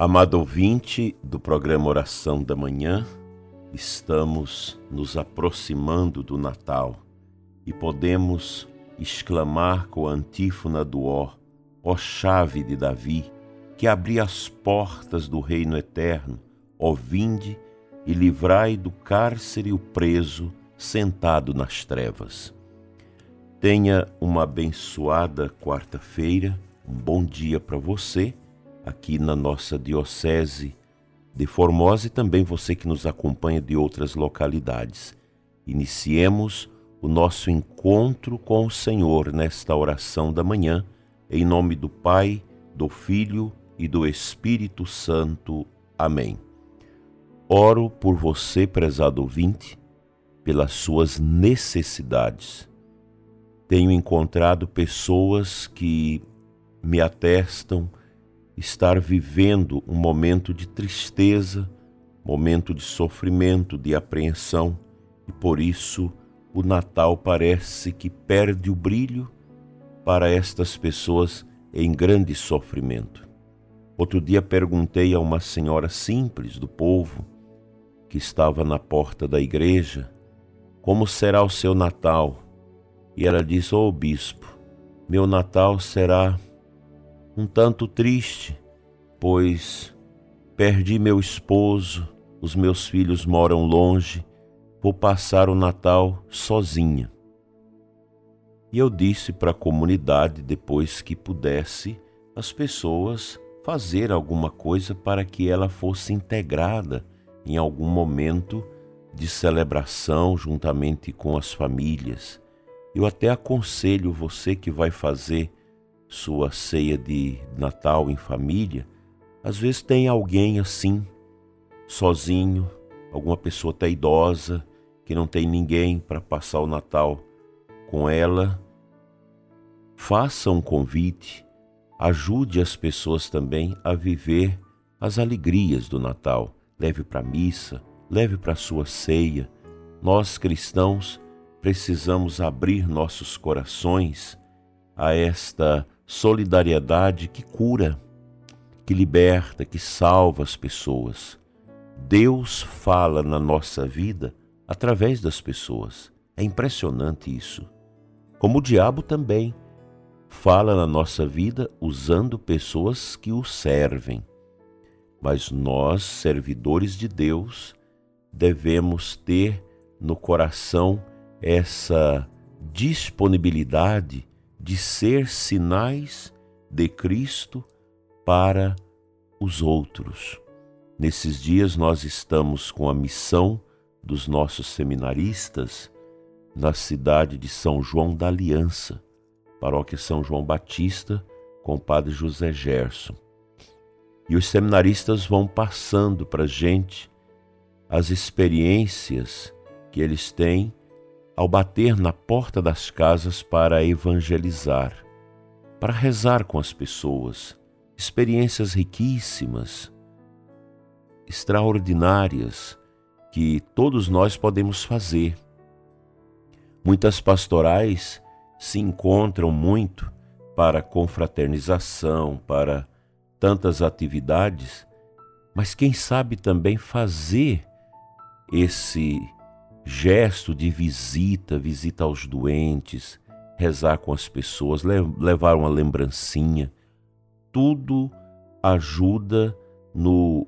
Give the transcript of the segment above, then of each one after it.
Amado ouvinte do programa Oração da Manhã, estamos nos aproximando do Natal e podemos exclamar com a antífona do Ó, ó chave de Davi, que abri as portas do reino eterno, ó vinde e livrai do cárcere o preso sentado nas trevas. Tenha uma abençoada quarta-feira, um bom dia para você aqui na nossa Diocese de Formosa e também você que nos acompanha de outras localidades. Iniciemos o nosso encontro com o Senhor nesta oração da manhã, em nome do Pai, do Filho e do Espírito Santo. Amém. Oro por você, prezado ouvinte, pelas suas necessidades. Tenho encontrado pessoas que me atestam estar vivendo um momento de tristeza, momento de sofrimento, de apreensão, e por isso o Natal parece que perde o brilho para estas pessoas em grande sofrimento. Outro dia perguntei a uma senhora simples do povo, que estava na porta da igreja, como será o seu Natal? E ela disse: Ô oh, bispo, meu Natal será um tanto triste, pois perdi meu esposo, os meus filhos moram longe, vou passar o Natal sozinha. E eu disse para a comunidade, depois que pudesse, as pessoas fazer alguma coisa para que ela fosse integrada em algum momento de celebração juntamente com as famílias. Eu até aconselho você que vai fazer sua ceia de Natal em família, às vezes tem alguém assim, sozinho, alguma pessoa até idosa, que não tem ninguém para passar o Natal com ela. Faça um convite, ajude as pessoas também a viver as alegrias do Natal. Leve para a missa, leve para a sua ceia. Nós cristãos precisamos abrir nossos corações a esta solidariedade que cura, que liberta, que salva as pessoas. Deus fala na nossa vida através das pessoas. É impressionante isso. Como o diabo também fala na nossa vida usando pessoas que o servem. Mas nós, servidores de Deus, devemos ter no coração essa disponibilidade de ser sinais de Cristo para os outros. Nesses dias nós estamos com a missão dos nossos seminaristas na cidade de São João da Aliança, paróquia São João Batista, com o padre José Gerson. E os seminaristas vão passando para a gente as experiências que eles têm ao bater na porta das casas para evangelizar, para rezar com as pessoas, experiências riquíssimas, extraordinárias que todos nós podemos fazer. Muitas pastorais se encontram muito para confraternização, para tantas atividades, mas quem sabe também fazer esse gesto de visita, visita aos doentes, rezar com as pessoas, levar uma lembrancinha, tudo ajuda no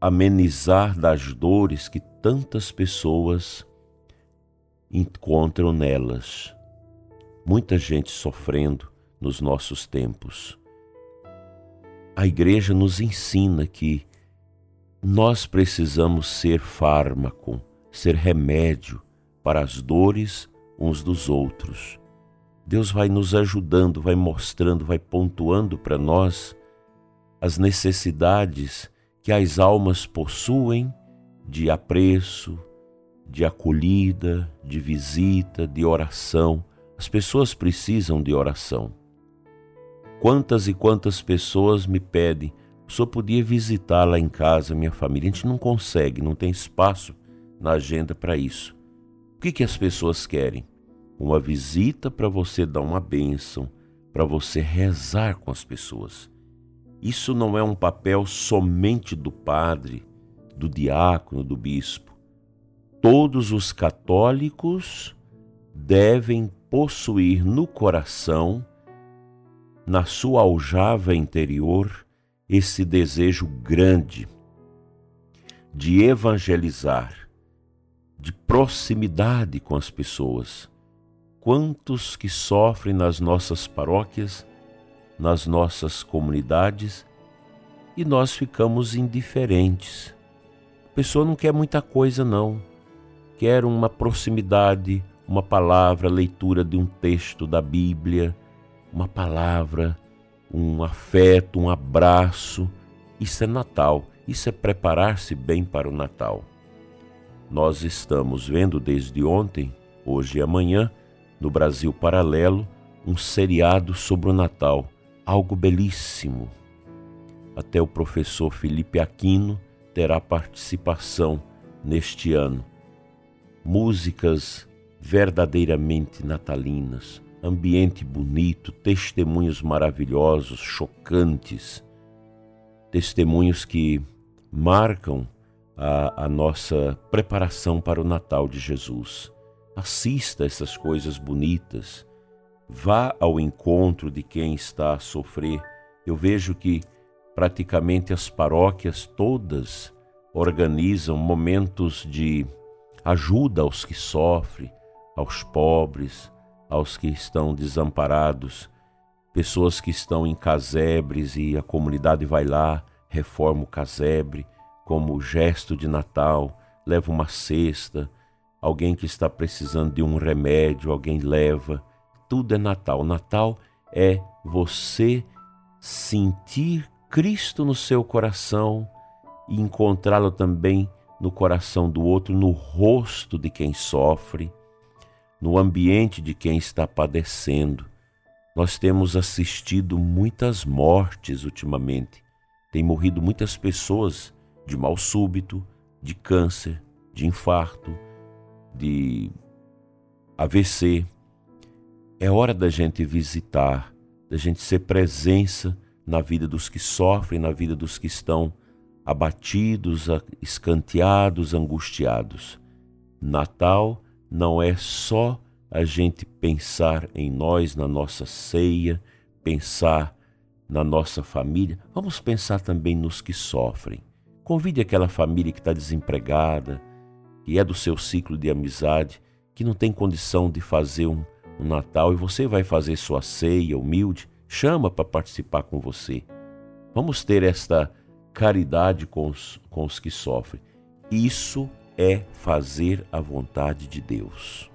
amenizar das dores que tantas pessoas encontram nelas. Muita gente sofrendo nos nossos tempos. A igreja nos ensina que nós precisamos ser fármaco ser remédio para as dores uns dos outros. Deus vai nos ajudando, vai mostrando, vai pontuando para nós as necessidades que as almas possuem de apreço, de acolhida, de visita, de oração. As pessoas precisam de oração. Quantas e quantas pessoas me pedem, senhor podia visitar lá em casa minha família? A gente não consegue, não tem espaço na agenda para isso. O que, que as pessoas querem? Uma visita para você dar uma bênção, para você rezar com as pessoas. Isso não é um papel somente do padre, do diácono, do bispo. Todos os católicos devem possuir no coração, na sua aljava interior, esse desejo grande de evangelizar, de proximidade com as pessoas. Quantos que sofrem nas nossas paróquias, nas nossas comunidades, e nós ficamos indiferentes. A pessoa não quer muita coisa, não. Quer uma proximidade, uma palavra, leitura de um texto da Bíblia, uma palavra, um afeto, um abraço. Isso é Natal, isso é preparar-se bem para o Natal. Nós estamos vendo desde ontem, hoje e amanhã, no Brasil Paralelo, um seriado sobre o Natal, algo belíssimo. Até o professor Felipe Aquino terá participação neste ano. Músicas verdadeiramente natalinas, ambiente bonito, testemunhos maravilhosos, chocantes, testemunhos que marcam a, a, nossa preparação para o Natal de Jesus. Assista essas coisas bonitas, vá ao encontro de quem está a sofrer. Eu vejo que praticamente as paróquias todas organizam momentos de ajuda aos que sofrem, aos pobres, aos que estão desamparados, pessoas que estão em casebres e a comunidade vai lá, reforma o casebre como gesto de Natal, leva uma cesta, alguém que está precisando de um remédio, alguém leva. Tudo é Natal. Natal é você sentir Cristo no seu coração e encontrá-lo também no coração do outro, no rosto de quem sofre, no ambiente de quem está padecendo. Nós temos assistido muitas mortes ultimamente. Tem morrido muitas pessoas de mal súbito, de câncer, de infarto, de AVC. É hora da gente visitar, da gente ser presença na vida dos que sofrem, na vida dos que estão abatidos, escanteados, angustiados. Natal não é só a gente pensar em nós, na nossa ceia, pensar na nossa família, vamos pensar também nos que sofrem. Convide aquela família que está desempregada, que é do seu ciclo de amizade, que não tem condição de fazer um, um Natal e você vai fazer sua ceia humilde, chama para participar com você. Vamos ter esta caridade com os, com os que sofrem. Isso é fazer a vontade de Deus.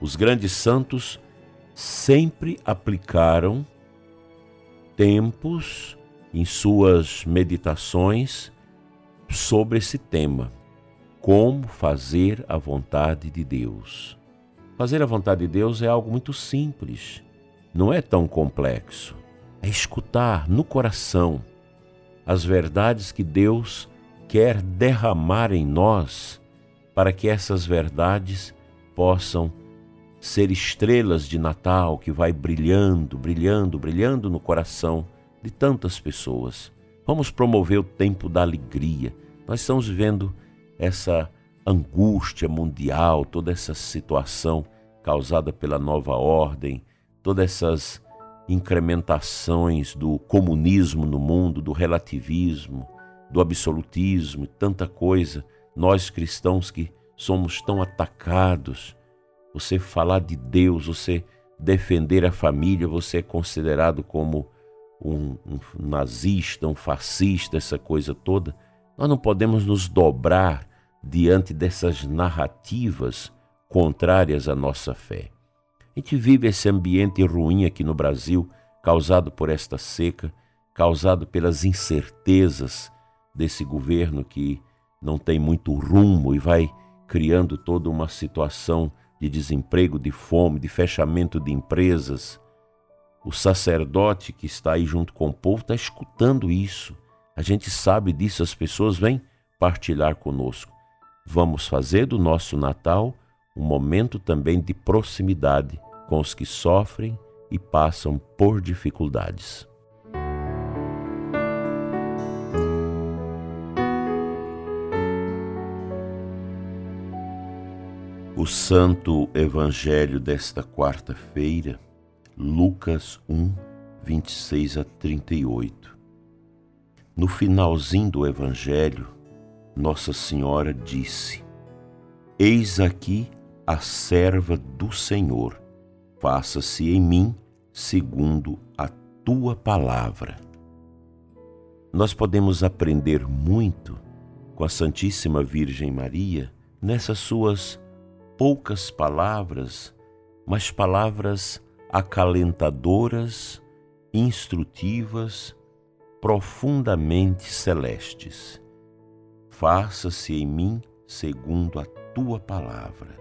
Os grandes santos sempre aplicaram tempos em suas meditações sobre esse tema: como fazer a vontade de Deus. Fazer a vontade de Deus é algo muito simples, não é tão complexo. É escutar no coração as verdades que Deus quer derramar em nós para que essas verdades possam ser estrelas de Natal que vai brilhando, brilhando, brilhando no coração de tantas pessoas. Vamos promover o tempo da alegria. Nós estamos vivendo essa angústia mundial, toda essa situação causada pela nova ordem, todas essas incrementações do comunismo no mundo, do relativismo, do absolutismo tanta coisa, nós cristãos que somos tão atacados, você falar de Deus, você defender a família, você é considerado como um, um nazista, um fascista, essa coisa toda. Nós não podemos nos dobrar diante dessas narrativas contrárias à nossa fé. A gente vive esse ambiente ruim aqui no Brasil, causado por esta seca, causado pelas incertezas desse governo que não tem muito rumo e vai criando toda uma situação de desemprego, de fome, de fechamento de empresas. O sacerdote que está aí junto com o povo está escutando isso. A gente sabe disso, as pessoas vêm partilhar conosco. Vamos fazer do nosso Natal um momento também de proximidade com os que sofrem e passam por dificuldades. O Santo Evangelho desta quarta-feira, Lucas 1, 26 a 38. No finalzinho do Evangelho, Nossa Senhora disse: Eis aqui a serva do Senhor, faça-se em mim segundo a tua palavra. Nós podemos aprender muito com a Santíssima Virgem Maria nessas suas poucas palavras, mas palavras acalentadoras, instrutivas, profundamente celestes. Faça-se em mim segundo a tua palavra.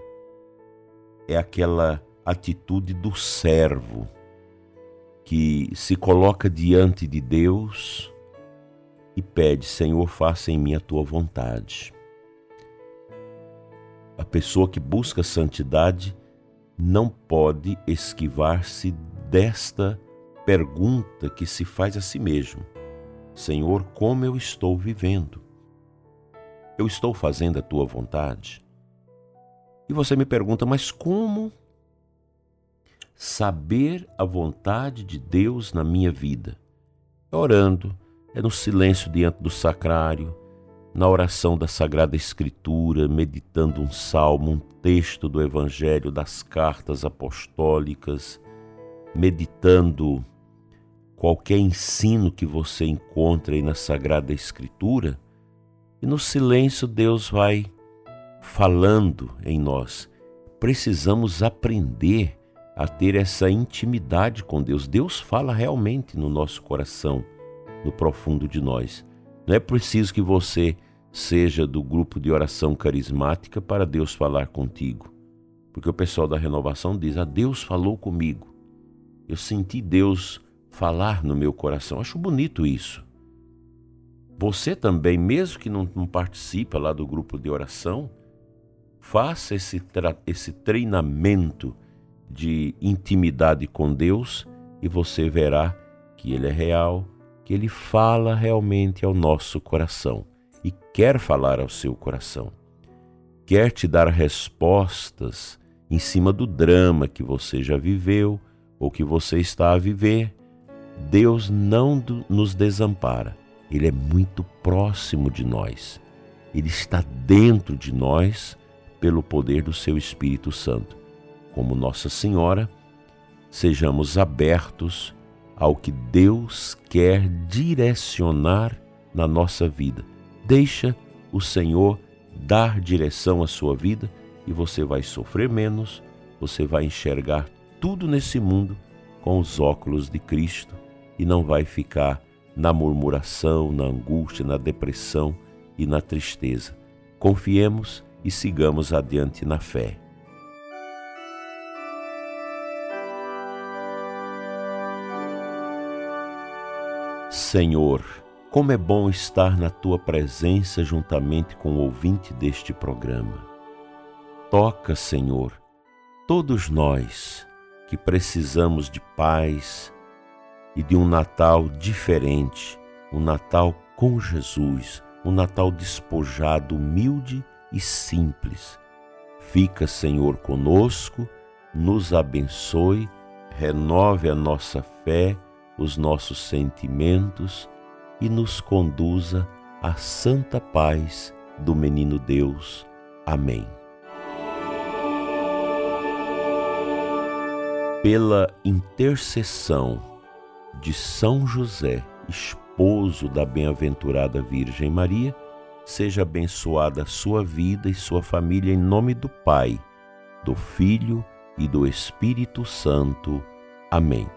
É aquela atitude do servo que se coloca diante de Deus e pede: Senhor, faça em mim a tua vontade. A pessoa que busca santidade não pode esquivar-se desta pergunta que se faz a si mesmo: Senhor, como eu estou vivendo? Eu estou fazendo a tua vontade? E você me pergunta, mas como saber a vontade de Deus na minha vida? É orando, é no silêncio diante do sacrário, na oração da Sagrada Escritura, meditando um salmo, um texto do Evangelho, das cartas apostólicas, meditando qualquer ensino que você encontre aí na Sagrada Escritura, e no silêncio Deus vai falando em nós. Precisamos aprender a ter essa intimidade com Deus. Deus fala realmente no nosso coração, no profundo de nós. Não é preciso que você seja do grupo de oração carismática para Deus falar contigo. Porque o pessoal da renovação diz: "A ah, Deus falou comigo. Eu senti Deus falar no meu coração". Acho bonito isso. Você também, mesmo que não, não participe lá do grupo de oração, faça esse, esse treinamento de intimidade com Deus e você verá que Ele é real, que ele fala realmente ao nosso coração e quer falar ao seu coração. Quer te dar respostas em cima do drama que você já viveu ou que você está a viver. Deus não nos desampara. Ele é muito próximo de nós. Ele está dentro de nós pelo poder do seu Espírito Santo. Como Nossa Senhora, sejamos abertos ao que Deus quer direcionar na nossa vida. Deixa o Senhor dar direção à sua vida e você vai sofrer menos, você vai enxergar tudo nesse mundo com os óculos de Cristo e não vai ficar na murmuração, na angústia, na depressão e na tristeza. Confiemos e sigamos adiante na fé. Senhor, como é bom estar na tua presença juntamente com o ouvinte deste programa. Toca, Senhor, todos nós que precisamos de paz e de um Natal diferente, um Natal com Jesus, um Natal despojado, humilde e simples. Fica, Senhor, conosco, nos abençoe, renove a nossa fé os nossos sentimentos e nos conduza à santa paz do Menino Deus. Amém. Pela intercessão de São José, esposo da bem-aventurada Virgem Maria, seja abençoada a sua vida e sua família em nome do Pai, do Filho e do Espírito Santo. Amém.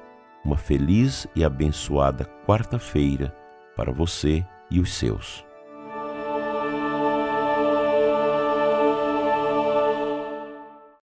Uma feliz e abençoada quarta-feira para você e os seus.